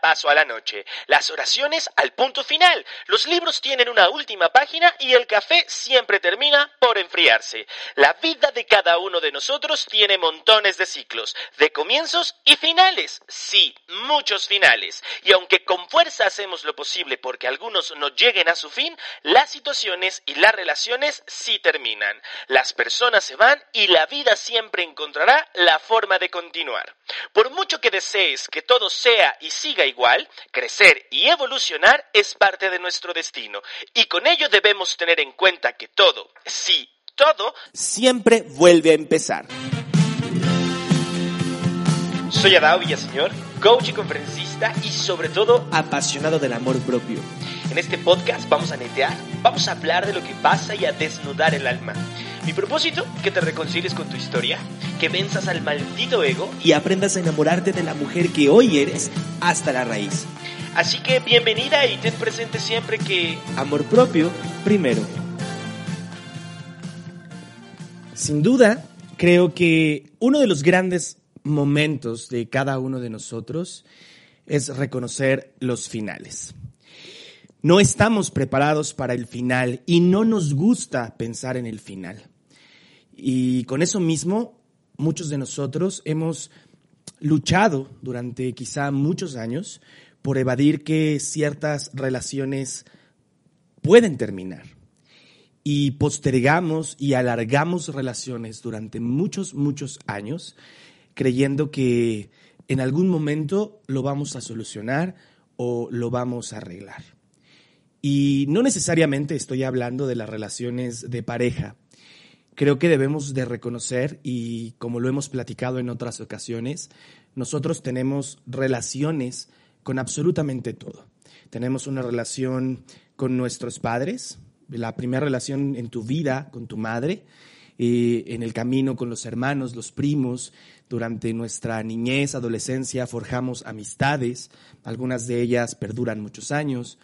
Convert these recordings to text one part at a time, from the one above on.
Paso a la noche, las oraciones al punto final, los libros tienen una última página y el café siempre termina por enfriarse. La vida de cada uno de nosotros tiene montones de ciclos, de comienzos y finales, sí, muchos finales. Y aunque con fuerza hacemos lo posible porque algunos no lleguen a su fin, las situaciones y las relaciones sí terminan. Las personas se van y la vida siempre encontrará la forma de continuar. Por mucho que desees que todo sea y siga igual, crecer y evolucionar es parte de nuestro destino. Y con ello debemos tener en cuenta que todo, sí, todo, siempre vuelve a empezar. Soy Adao Villaseñor, coach y conferencista y sobre todo apasionado del amor propio. En este podcast vamos a netear, vamos a hablar de lo que pasa y a desnudar el alma. Mi propósito, que te reconcilies con tu historia, que venzas al maldito ego y aprendas a enamorarte de la mujer que hoy eres hasta la raíz. Así que bienvenida y ten presente siempre que... Amor propio primero. Sin duda, creo que uno de los grandes momentos de cada uno de nosotros es reconocer los finales. No estamos preparados para el final y no nos gusta pensar en el final. Y con eso mismo, muchos de nosotros hemos luchado durante quizá muchos años por evadir que ciertas relaciones pueden terminar. Y postergamos y alargamos relaciones durante muchos, muchos años, creyendo que en algún momento lo vamos a solucionar o lo vamos a arreglar. Y no necesariamente estoy hablando de las relaciones de pareja, creo que debemos de reconocer, y como lo hemos platicado en otras ocasiones, nosotros tenemos relaciones con absolutamente todo. Tenemos una relación con nuestros padres, la primera relación en tu vida con tu madre, eh, en el camino con los hermanos, los primos, durante nuestra niñez, adolescencia, forjamos amistades, algunas de ellas perduran muchos años,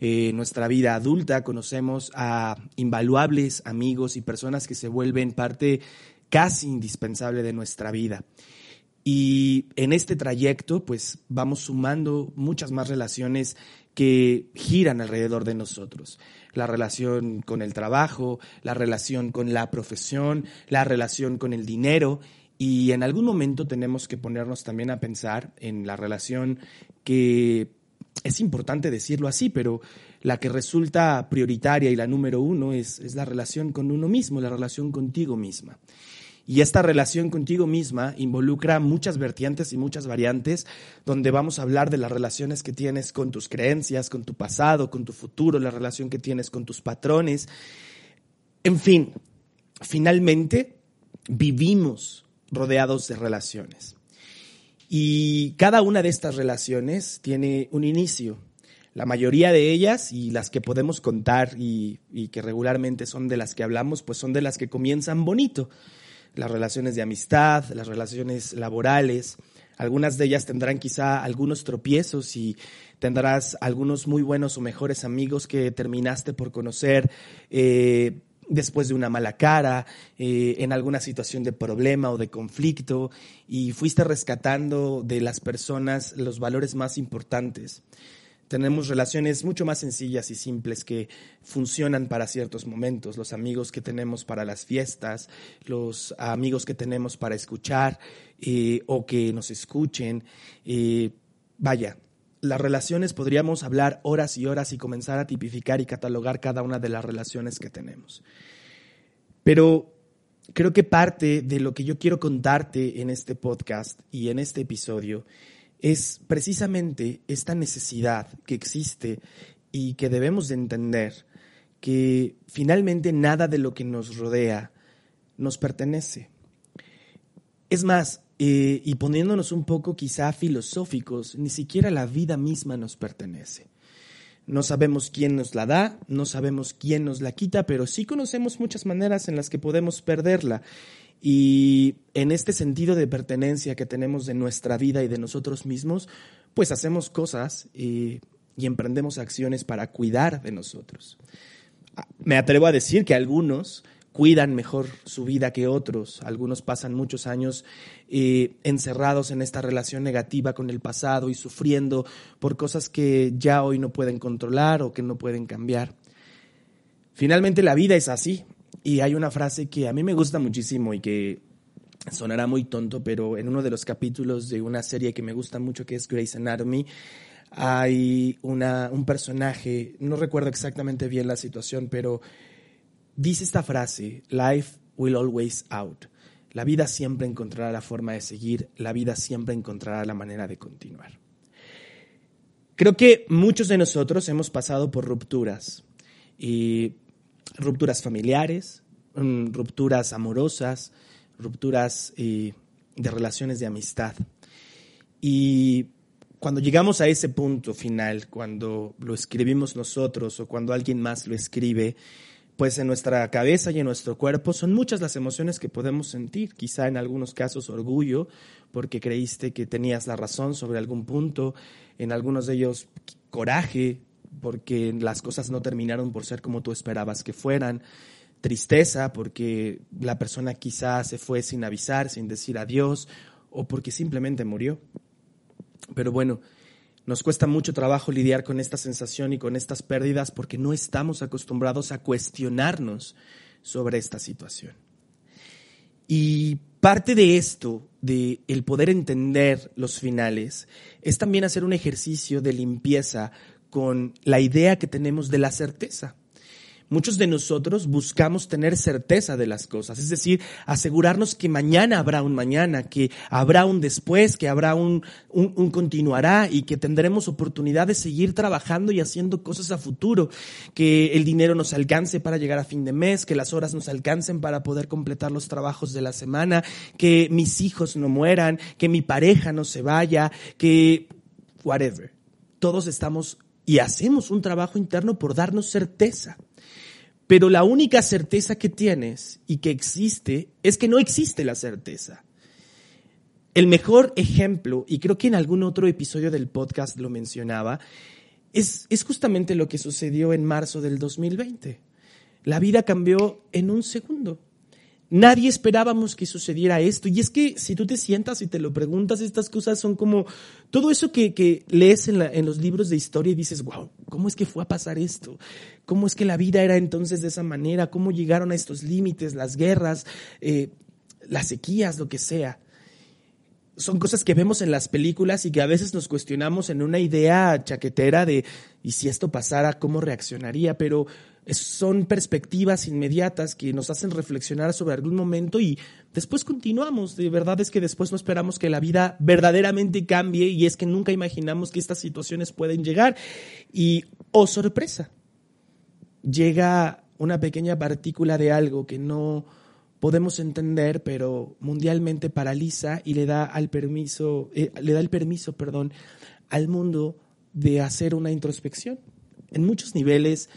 en nuestra vida adulta conocemos a invaluables amigos y personas que se vuelven parte casi indispensable de nuestra vida. Y en este trayecto, pues vamos sumando muchas más relaciones que giran alrededor de nosotros. La relación con el trabajo, la relación con la profesión, la relación con el dinero. Y en algún momento tenemos que ponernos también a pensar en la relación que es importante decirlo así, pero la que resulta prioritaria y la número uno es, es, la relación con uno mismo, la relación contigo misma. Y esta relación contigo misma involucra muchas vertientes y muchas variantes, donde vamos a hablar de las relaciones que tienes con tus creencias, con tu pasado, con tu futuro, la relación que tienes con tus patrones. En fin, finalmente vivimos rodeados de relaciones. Y cada una de estas relaciones tiene un inicio. La mayoría de ellas y las que podemos contar y, que regularmente son de las que hablamos, pues son de las que comienzan bonito. Las relaciones de amistad, las relaciones laborales. Algunas de ellas tendrán quizá algunos tropiezos y tendrás algunos muy buenos o mejores amigos que terminaste por conocer eh, después de una mala cara, eh, en alguna situación de problema o de conflicto, y fuiste rescatando de las personas los valores más importantes. Tenemos relaciones mucho más sencillas y simples que funcionan para ciertos momentos, los amigos que tenemos para las fiestas, los amigos que tenemos para escuchar eh, o que nos escuchen. Eh, vaya, las relaciones podríamos hablar horas y horas y comenzar a tipificar y catalogar cada una de las relaciones que tenemos. Pero creo que parte de lo que yo quiero contarte en este podcast y en este episodio es precisamente esta necesidad que existe y que debemos de entender que finalmente nada de lo que nos rodea nos pertenece. Es más, eh, y poniéndonos un poco quizá filosóficos, ni siquiera la vida misma nos pertenece. No sabemos quién nos la da, no sabemos quién nos la quita, pero sí conocemos muchas maneras en las que podemos perderla. Y en este sentido de pertenencia que tenemos de nuestra vida y de nosotros mismos, pues hacemos cosas y, y emprendemos acciones para cuidar de nosotros. Me atrevo a decir que algunos cuidan mejor su vida que otros. Algunos pasan muchos años eh, encerrados en esta relación negativa con el pasado y sufriendo por cosas que ya hoy no pueden controlar o que no pueden cambiar. Finalmente la vida es así. Y hay una frase que a mí me gusta muchísimo y que sonará muy tonto, pero en uno de los capítulos de una serie que me gusta mucho que es Grey's Anatomy, hay una, un personaje, no recuerdo exactamente bien la situación, pero dice esta frase, life will always out. La vida siempre encontrará la forma de seguir, la vida siempre encontrará la manera de continuar. Creo que muchos de nosotros hemos pasado por rupturas, y rupturas familiares, mm, rupturas amorosas, rupturas de relaciones de amistad. Y cuando llegamos a ese punto final, cuando lo escribimos nosotros o cuando alguien más lo escribe, pues en nuestra cabeza y en nuestro cuerpo son muchas las emociones que podemos sentir, quizá en algunos casos orgullo, porque creíste que tenías la razón sobre algún punto, en algunos de ellos coraje, porque las cosas no terminaron por ser como tú esperabas que fueran, tristeza, porque la persona quizá se fue sin avisar, sin decir adiós, o porque simplemente murió. Pero bueno, nos cuesta mucho trabajo lidiar con esta sensación y con estas pérdidas porque no estamos acostumbrados a cuestionarnos sobre esta situación. Y parte de esto, de el poder entender los finales, es también hacer un ejercicio de limpieza con la idea que tenemos de la certeza. Muchos de nosotros buscamos tener certeza de las cosas, es decir, asegurarnos que mañana habrá un mañana, que habrá un después, que habrá un, un, continuará y que tendremos oportunidad de seguir trabajando y haciendo cosas a futuro, que el dinero nos alcance para llegar a fin de mes, que las horas nos alcancen para poder completar los trabajos de la semana, que mis hijos no mueran, que mi pareja no se vaya, que whatever. Todos estamos y hacemos un trabajo interno por darnos certeza. Pero la única certeza que tienes y que existe es que no existe la certeza. El mejor ejemplo, y creo que en algún otro episodio del podcast lo mencionaba, es, es justamente lo que sucedió en marzo del 2020. La vida cambió en un segundo. Nadie esperábamos que sucediera esto. Y es que si tú te sientas y te lo preguntas, estas cosas son como todo eso que, lees en, los libros de historia y dices, wow, ¿cómo es que fue a pasar esto? ¿Cómo es que la vida era entonces de esa manera? ¿Cómo llegaron a estos límites, las guerras, eh, las sequías, lo que sea? Son cosas que vemos en las películas y que a veces nos cuestionamos en una idea chaquetera de, ¿y si esto pasara, cómo reaccionaría? Pero son perspectivas inmediatas que nos hacen reflexionar sobre algún momento y después continuamos. De verdad es que después no esperamos que la vida verdaderamente cambie y es que nunca imaginamos que estas situaciones pueden llegar. Y, oh sorpresa, llega una pequeña partícula de algo que no podemos entender, pero mundialmente paraliza y le da al permiso, eh, le da el permiso, perdón, al mundo de hacer una introspección. En muchos niveles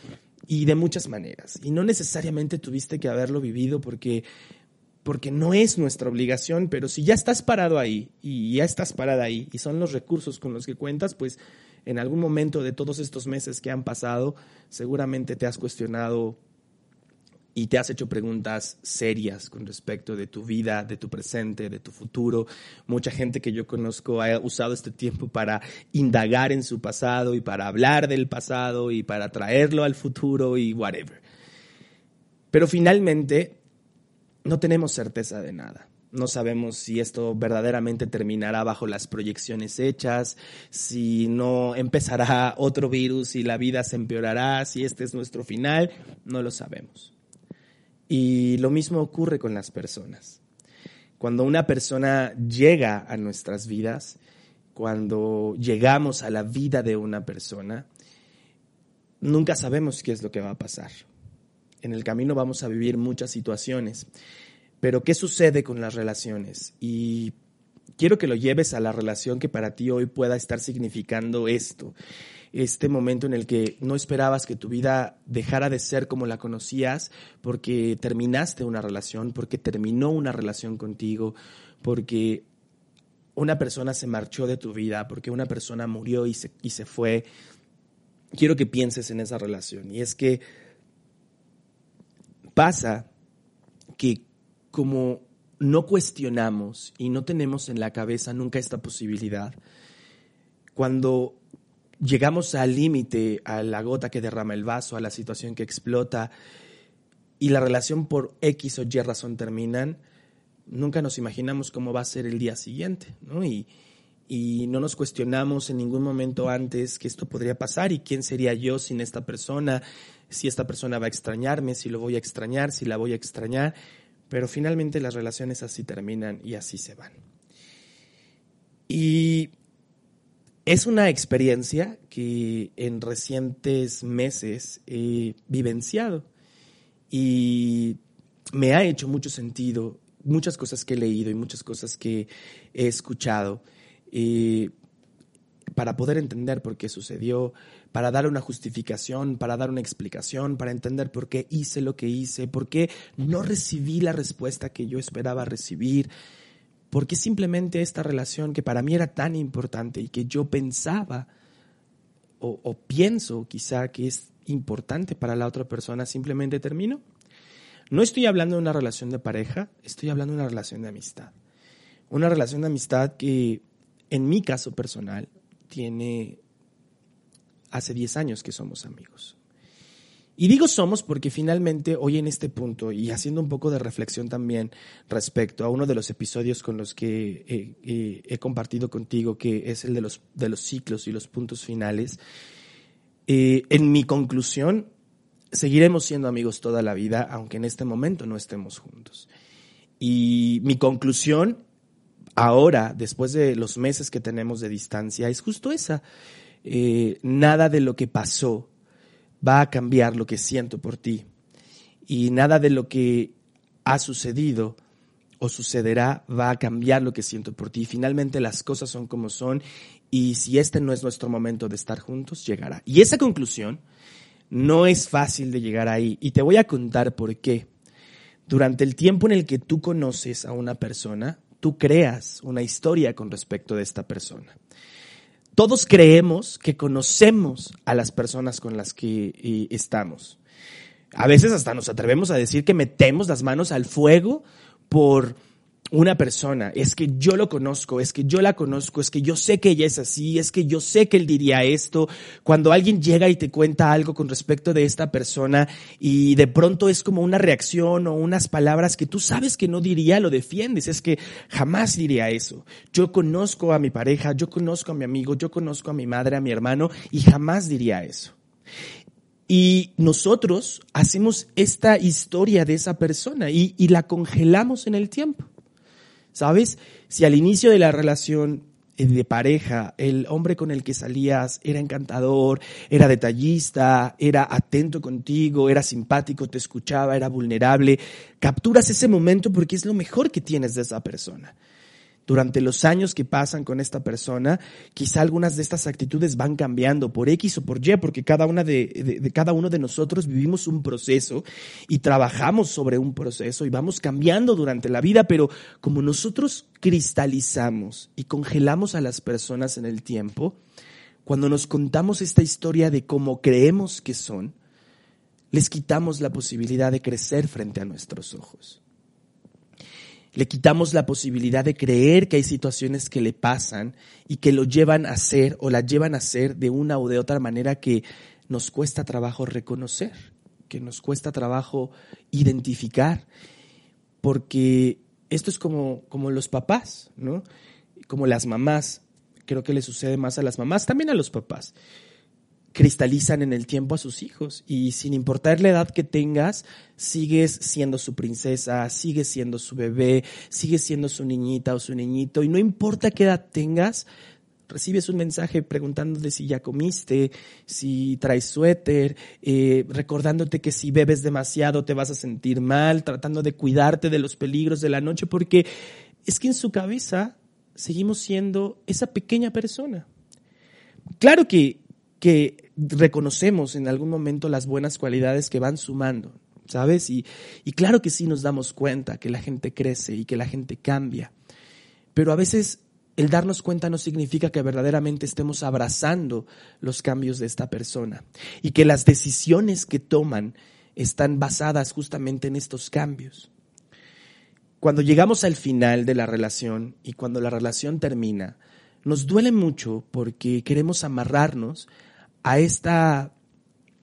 y de muchas maneras. Y no necesariamente tuviste que haberlo vivido porque, porque no es nuestra obligación, pero si ya estás parado ahí y ya estás parada ahí y son los recursos con los que cuentas, pues en algún momento de todos estos meses que han pasado, seguramente te has cuestionado y te has hecho preguntas serias con respecto de tu vida, de tu presente, de tu futuro. Mucha gente que yo conozco ha usado este tiempo para indagar en su pasado y para hablar del pasado y para traerlo al futuro y whatever. Pero finalmente no tenemos certeza de nada. No sabemos si esto verdaderamente terminará bajo las proyecciones hechas, si no empezará otro virus y la vida se empeorará, si este es nuestro final, no lo sabemos. Y lo mismo ocurre con las personas. Cuando una persona llega a nuestras vidas, cuando llegamos a la vida de una persona, nunca sabemos qué es lo que va a pasar. En el camino vamos a vivir muchas situaciones, pero ¿qué sucede con las relaciones? Y quiero que lo lleves a la relación que para ti hoy pueda estar significando esto. Este momento en el que no esperabas que tu vida dejara de ser como la conocías porque terminaste una relación, porque terminó una relación contigo, porque una persona se marchó de tu vida, porque una persona murió y se, y se fue. Quiero que pienses en esa relación. Y es que pasa que como no cuestionamos y no tenemos en la cabeza nunca esta posibilidad, cuando llegamos al límite, a la gota que derrama el vaso, a la situación que explota y la relación por X o Y razón terminan, nunca nos imaginamos cómo va a ser el día siguiente, ¿no? Y, y no nos cuestionamos en ningún momento antes que esto podría pasar y quién sería yo sin esta persona, si esta persona va a extrañarme, si lo voy a extrañar, si la voy a extrañar. Pero finalmente las relaciones así terminan y así se van. Y es una experiencia que en recientes meses he vivenciado y me ha hecho mucho sentido muchas cosas que he leído y muchas cosas que he escuchado eh, para poder entender por qué sucedió, para dar una justificación, para dar una explicación, para entender por qué hice lo que hice, por qué no recibí la respuesta que yo esperaba recibir, por qué simplemente esta relación que para mí era tan importante y que yo pensaba o, o pienso quizá que es importante para la otra persona simplemente terminó. No estoy hablando de una relación de pareja, estoy hablando de una relación de amistad. Una relación de amistad que en mi caso personal tiene hace 10 años que somos amigos. Y digo somos porque finalmente hoy en este punto, y haciendo un poco de reflexión también respecto a uno de los episodios con los que he, compartido contigo, que es el de los, de los ciclos y los puntos finales, eh, en mi conclusión, seguiremos siendo amigos toda la vida, aunque en este momento no estemos juntos. Y mi conclusión ahora, después de los meses que tenemos de distancia, es justo esa. Eh, nada de lo que pasó va a cambiar lo que siento por ti. Y nada de lo que ha sucedido o sucederá va a cambiar lo que siento por ti. Finalmente las cosas son como son y si este no es nuestro momento de estar juntos, llegará. Y esa conclusión no es fácil de llegar ahí y te voy a contar por qué. Durante el tiempo en el que tú conoces a una persona, tú creas una historia con respecto de esta persona. Todos creemos que conocemos a las personas con las que estamos. A veces hasta nos atrevemos a decir que metemos las manos al fuego por una persona, es que yo lo conozco, es que yo la conozco, es que yo sé que ella es así, es que yo sé que él diría esto. Cuando alguien llega y te cuenta algo con respecto de esta persona y de pronto es como una reacción o unas palabras que tú sabes que no diría, lo defiendes, es que jamás diría eso. Yo conozco a mi pareja, yo conozco a mi amigo, yo conozco a mi madre, a mi hermano y jamás diría eso. Y nosotros hacemos esta historia de esa persona y, y la congelamos en el tiempo. ¿Sabes? Si al inicio de la relación eh, de pareja, el hombre con el que salías era encantador, era detallista, era atento contigo, era simpático, te escuchaba, era vulnerable, capturas ese momento porque es lo mejor que tienes de esa persona durante los años que pasan con esta persona, quizá algunas de estas actitudes van cambiando por X o por Y, porque cada una de, cada uno de nosotros vivimos un proceso y trabajamos sobre un proceso y vamos cambiando durante la vida, pero como nosotros cristalizamos y congelamos a las personas en el tiempo, cuando nos contamos esta historia de cómo creemos que son, les quitamos la posibilidad de crecer frente a nuestros ojos. Le quitamos la posibilidad de creer que hay situaciones que le pasan y que lo llevan a ser o la llevan a ser de una o de otra manera que nos cuesta trabajo reconocer, que nos cuesta trabajo identificar, porque esto es como, como los papás, ¿no? Como las mamás. Creo que le sucede más a las mamás, también a los papás cristalizan en el tiempo a sus hijos y sin importar la edad que tengas, sigues siendo su princesa, sigues siendo su bebé, sigues siendo su niñita o su niñito y no importa qué edad tengas, recibes un mensaje preguntándote si ya comiste, si traes suéter, eh, recordándote que si bebes demasiado te vas a sentir mal, tratando de cuidarte de los peligros de la noche, porque es que en su cabeza seguimos siendo esa pequeña persona. Claro que, que reconocemos en algún momento las buenas cualidades que van sumando, ¿sabes? Y, y claro que sí nos damos cuenta que la gente crece y que la gente cambia, pero a veces el darnos cuenta no significa que verdaderamente estemos abrazando los cambios de esta persona y que las decisiones que toman están basadas justamente en estos cambios. Cuando llegamos al final de la relación y cuando la relación termina, nos duele mucho porque queremos amarrarnos a esta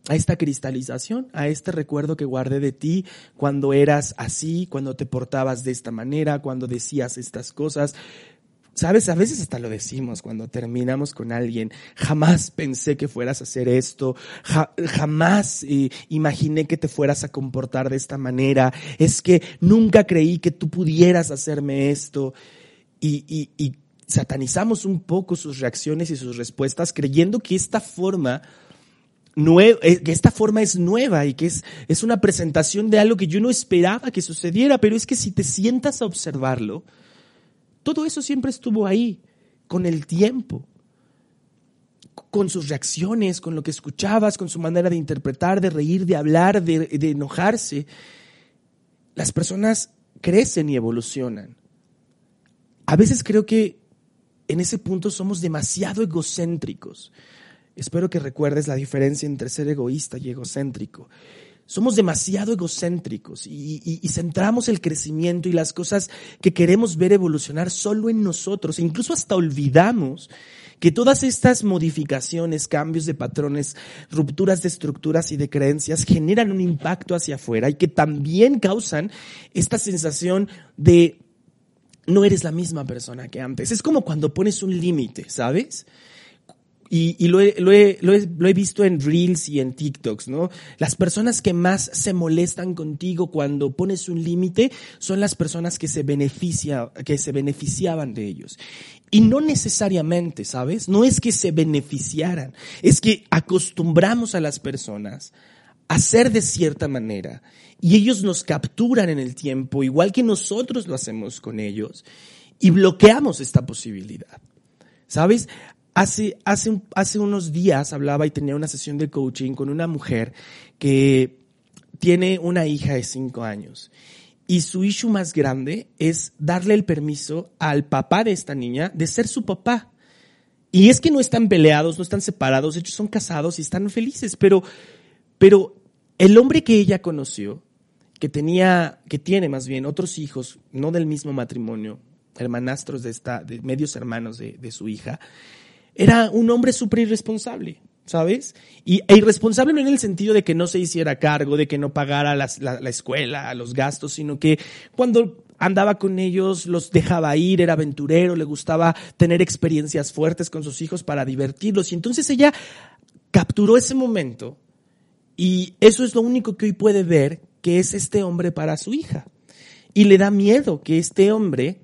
a esta cristalización, a este recuerdo que guardé de ti cuando eras así, cuando te portabas de esta manera, cuando decías estas cosas. Sabes, a veces hasta lo decimos cuando terminamos con alguien. Jamás pensé que fueras a hacer esto. jamás eh, imaginé que te fueras a comportar de esta manera. Es que nunca creí que tú pudieras hacerme esto. Y, y, y satanizamos un poco sus reacciones y sus respuestas creyendo que esta forma eh, que esta forma es nueva y que es, es una presentación de algo que yo no esperaba que sucediera, pero es que si te sientas a observarlo, todo eso siempre estuvo ahí, con el tiempo, con sus reacciones, con lo que escuchabas, con su manera de interpretar, de reír, de hablar, de, de enojarse. Las personas crecen y evolucionan. A veces creo que en ese punto somos demasiado egocéntricos. Espero que recuerdes la diferencia entre ser egoísta y egocéntrico somos demasiado egocéntricos y, centramos el crecimiento y las cosas que queremos ver evolucionar solo en nosotros. E incluso hasta olvidamos que todas estas modificaciones, cambios de patrones, rupturas de estructuras y de creencias generan un impacto hacia afuera y que también causan esta sensación de no eres la misma persona que antes. Es como cuando pones un límite, ¿sabes? Y, lo, he, lo, he, visto en Reels y en TikToks, ¿no? Las personas que más se molestan contigo cuando pones un límite son las personas que se, beneficia, que se beneficiaban de ellos. Y no necesariamente, ¿sabes? No es que se beneficiaran, es que acostumbramos a las personas a ser de cierta manera y ellos nos capturan en el tiempo, igual que nosotros lo hacemos con ellos, y bloqueamos esta posibilidad. ¿Sabes? Hace, hace, hace unos días hablaba y tenía una sesión de coaching con una mujer que tiene una hija de cinco años. Y su issue más grande es darle el permiso al papá de esta niña de ser su papá. Y es que no están peleados, no están separados, ellos son casados y están felices, pero, pero el hombre que ella conoció, que tenía, que tiene más bien otros hijos, no del mismo matrimonio, hermanastros de esta, de medios hermanos de, de su hija, era un hombre súper irresponsable, ¿sabes? Y, e irresponsable no en el sentido de que no se hiciera cargo, de que no pagara la, la escuela, los gastos, sino que cuando andaba con ellos, los dejaba ir, era aventurero, le gustaba tener experiencias fuertes con sus hijos para divertirlos. Y entonces ella capturó ese momento y eso es lo único que hoy puede ver que es este hombre para su hija. Y le da miedo que este hombre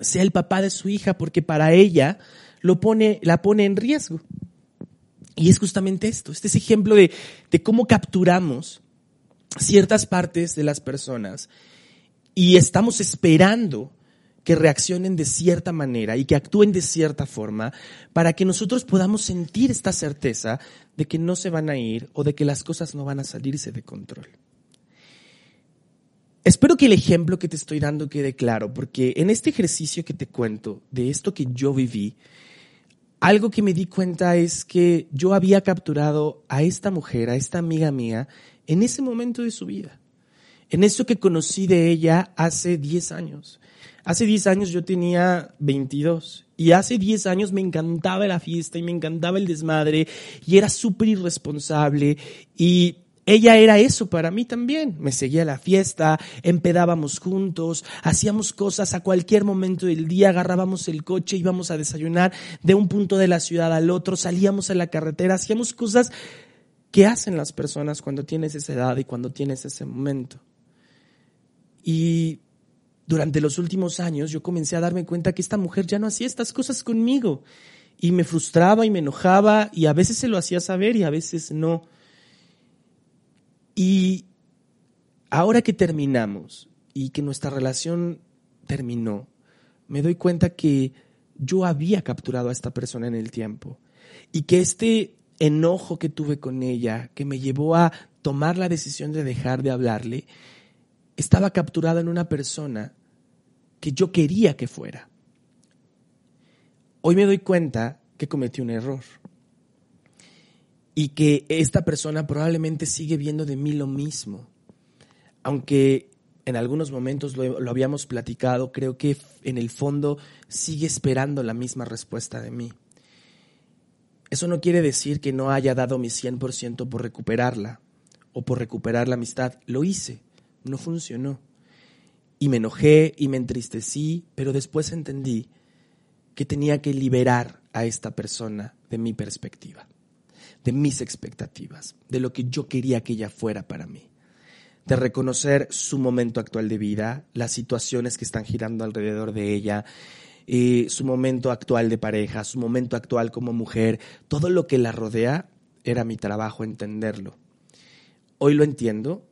sea el papá de su hija porque para ella lo pone, la pone en riesgo. Y es justamente esto, este es ejemplo de, de cómo capturamos ciertas partes de las personas y estamos esperando que reaccionen de cierta manera y que actúen de cierta forma para que nosotros podamos sentir esta certeza de que no se van a ir o de que las cosas no van a salirse de control. Espero que el ejemplo que te estoy dando quede claro, porque en este ejercicio que te cuento de esto que yo viví, algo que me di cuenta es que yo había capturado a esta mujer, a esta amiga mía, en ese momento de su vida. En eso que conocí de ella hace 10 años. Hace 10 años yo tenía 22 y hace 10 años me encantaba la fiesta y me encantaba el desmadre y era súper irresponsable y ella era eso para mí también. Me seguía a la fiesta, empedábamos juntos, hacíamos cosas a cualquier momento del día, agarrábamos el coche, íbamos a desayunar de un punto de la ciudad al otro, salíamos a la carretera, hacíamos cosas que hacen las personas cuando tienes esa edad y cuando tienes ese momento. Y durante los últimos años yo comencé a darme cuenta que esta mujer ya no hacía estas cosas conmigo. Y me frustraba y me enojaba y a veces se lo hacía saber y a veces no. Y ahora que terminamos y que nuestra relación terminó, me doy cuenta que yo había capturado a esta persona en el tiempo y que este enojo que tuve con ella, que me llevó a tomar la decisión de dejar de hablarle, estaba capturado en una persona que yo quería que fuera. Hoy me doy cuenta que cometí un error y que esta persona probablemente sigue viendo de mí lo mismo. Aunque en algunos momentos lo, habíamos platicado, creo que en el fondo sigue esperando la misma respuesta de mí. Eso no quiere decir que no haya dado mi 100% por recuperarla o por recuperar la amistad. Lo hice, no funcionó. Y me enojé y me entristecí, pero después entendí que tenía que liberar a esta persona de mi perspectiva, de mis expectativas, de lo que yo quería que ella fuera para mí, de reconocer su momento actual de vida, las situaciones que están girando alrededor de ella, eh, su momento actual de pareja, su momento actual como mujer, todo lo que la rodea, era mi trabajo entenderlo. Hoy lo entiendo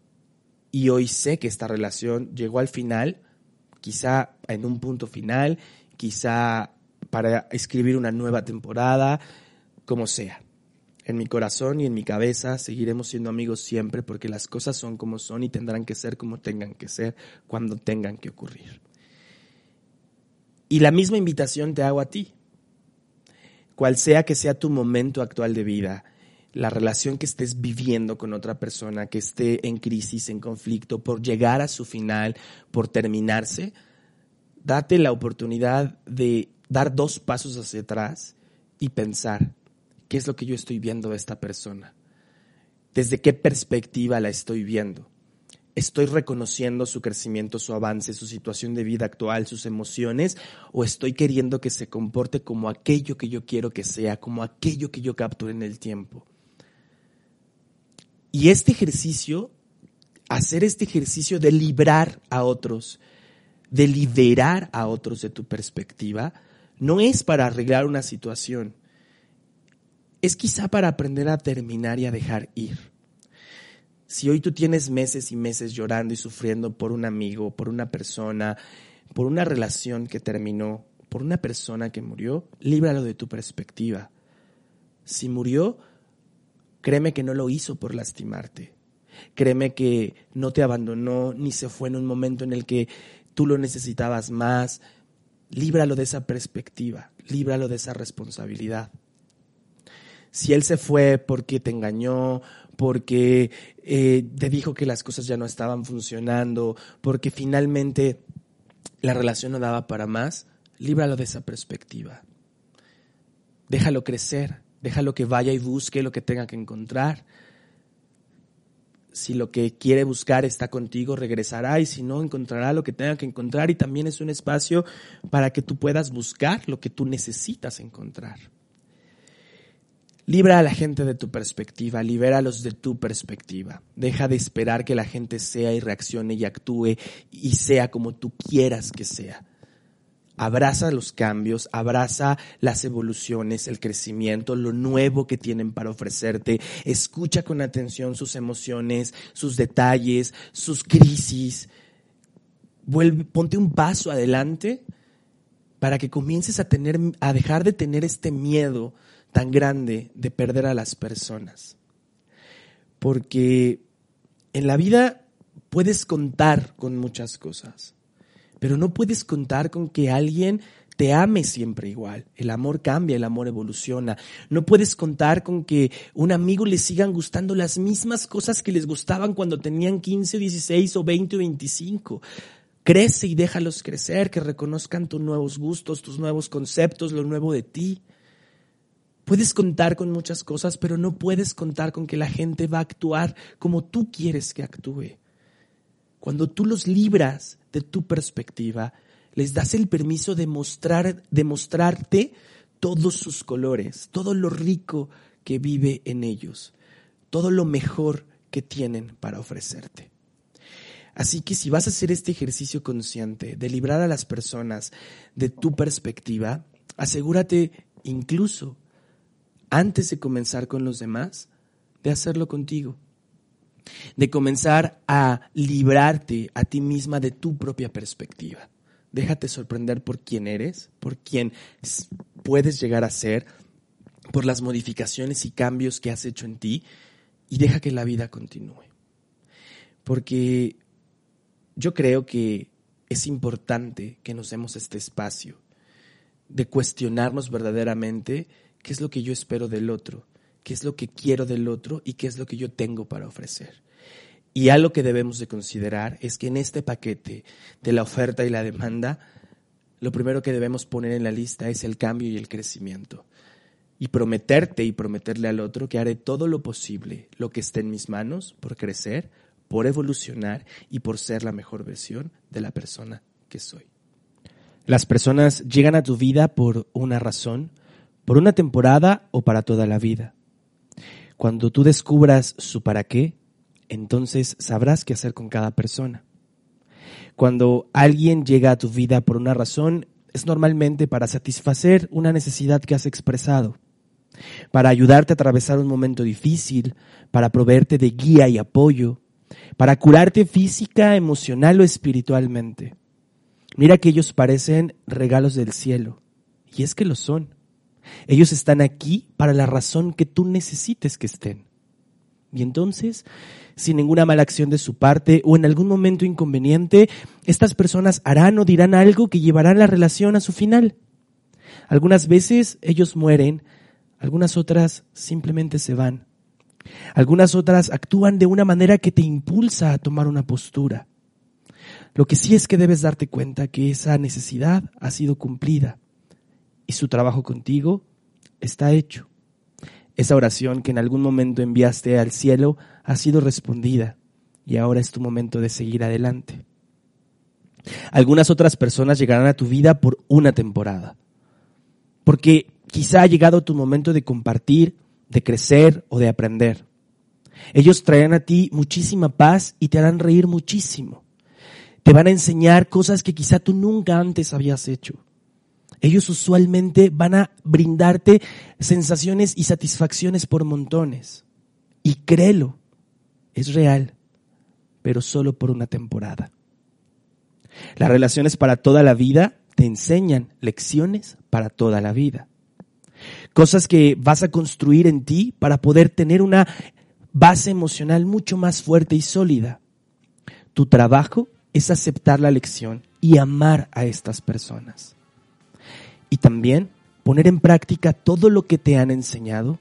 y hoy sé que esta relación llegó al final, quizá en un punto final, quizá para escribir una nueva temporada, como sea. En mi corazón y en mi cabeza seguiremos siendo amigos siempre porque las cosas son como son y tendrán que ser como tengan que ser cuando tengan que ocurrir. Y la misma invitación te hago a ti. Cual sea que sea tu momento actual de vida, la relación que estés viviendo con otra persona que esté en crisis, en conflicto, por llegar a su final, por terminarse, date la oportunidad de dar dos pasos hacia atrás y pensar, ¿qué es lo que yo estoy viendo de esta persona? ¿Desde qué perspectiva la estoy viendo? ¿Estoy reconociendo su crecimiento, su avance, su situación de vida actual, sus emociones? ¿O estoy queriendo que se comporte como aquello que yo quiero que sea, como aquello que yo capture en el tiempo? Y este ejercicio, hacer este ejercicio de librar a otros, de liberar a otros de tu perspectiva, no es para arreglar una situación, es quizá para aprender a terminar y a dejar ir. Si hoy tú tienes meses y meses llorando y sufriendo por un amigo, por una persona, por una relación que terminó, por una persona que murió, líbralo de tu perspectiva. Si murió, créeme que no lo hizo por lastimarte. Créeme que no te abandonó ni se fue en un momento en el que tú lo necesitabas más. Líbralo de esa perspectiva, líbralo de esa responsabilidad. Si él se fue porque te engañó, porque eh, te dijo que las cosas ya no estaban funcionando, porque finalmente la relación no daba para más, líbralo de esa perspectiva. Déjalo crecer, déjalo que vaya y busque lo que tenga que encontrar. Si lo que quiere buscar está contigo, regresará y si no, encontrará lo que tenga que encontrar y también es un espacio para que tú puedas buscar lo que tú necesitas encontrar. Libra a la gente de tu perspectiva, libéralos de tu perspectiva. Deja de esperar que la gente sea y reaccione y actúe y sea como tú quieras que sea. Abraza los cambios, abraza las evoluciones, el crecimiento, lo nuevo que tienen para ofrecerte. Escucha con atención sus emociones, sus detalles, sus crisis. Vuelve, ponte un paso adelante para que comiences a tener, a dejar de tener este miedo tan grande de perder a las personas. Porque en la vida puedes contar con muchas cosas, pero no puedes contar con que alguien te ame siempre igual. El amor cambia, el amor evoluciona. No puedes contar con que un amigo le sigan gustando las mismas cosas que les gustaban cuando tenían 15, 16 o 20 o 25. Crece y déjalos crecer, que reconozcan tus nuevos gustos, tus nuevos conceptos, lo nuevo de ti. Puedes contar con muchas cosas, pero no puedes contar con que la gente va a actuar como tú quieres que actúe. Cuando tú los libras de tu perspectiva, les das el permiso de, mostrar, de mostrarte todos sus colores, todo lo rico que vive en ellos, todo lo mejor que tienen para ofrecerte. Así que si vas a hacer este ejercicio consciente de librar a las personas de tu perspectiva, asegúrate incluso antes de comenzar con los demás, de hacerlo contigo. De comenzar a librarte a ti misma de tu propia perspectiva, déjate sorprender por quién eres, por quién puedes llegar a ser, por las modificaciones y cambios que has hecho en ti y deja que la vida continúe. Porque yo creo que es importante que nos demos este espacio de cuestionarnos verdaderamente qué es lo que yo espero del otro, qué es lo que quiero del otro y qué es lo que yo tengo para ofrecer. Y algo que debemos de considerar es que en este paquete de la oferta y la demanda, lo primero que debemos poner en la lista es el cambio y el crecimiento. Y prometerte y prometerle al otro que haré todo lo posible, lo que esté en mis manos, por crecer, por evolucionar y por ser la mejor versión de la persona que soy. Las personas llegan a tu vida por una razón, por una temporada o para toda la vida. Cuando tú descubras su para qué, entonces sabrás qué hacer con cada persona. Cuando alguien llega a tu vida por una razón, es normalmente para satisfacer una necesidad que has expresado, para ayudarte a atravesar un momento difícil, para proveerte de guía y apoyo, para curarte física, emocional o espiritualmente. Mira que ellos parecen regalos del cielo, y es que lo son. Ellos están aquí para la razón que tú necesites que estén. Y entonces, sin ninguna mala acción de su parte o en algún momento inconveniente, estas personas harán o dirán algo que llevará la relación a su final. Algunas veces ellos mueren, algunas otras simplemente se van. Algunas otras actúan de una manera que te impulsa a tomar una postura. Lo que sí es que debes darte cuenta que esa necesidad ha sido cumplida y su trabajo contigo está hecho. Esa oración que en algún momento enviaste al cielo ha sido respondida y ahora es tu momento de seguir adelante. Algunas otras personas llegarán a tu vida por una temporada, porque quizá ha llegado tu momento de compartir, de crecer o de aprender. Ellos traerán a ti muchísima paz y te harán reír muchísimo. Te van a enseñar cosas que quizá tú nunca antes habías hecho. Ellos usualmente van a brindarte sensaciones y satisfacciones por montones. Y créelo, es real, pero solo por una temporada. Las relaciones para toda la vida te enseñan lecciones para toda la vida. Cosas que vas a construir en ti para poder tener una base emocional mucho más fuerte y sólida. Tu trabajo es aceptar la lección y amar a estas personas. Y también poner en práctica todo lo que te han enseñado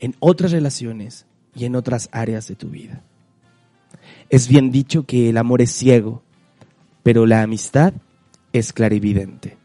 en otras relaciones y en otras áreas de tu vida. Es bien dicho que el amor es ciego, pero la amistad es clarividente.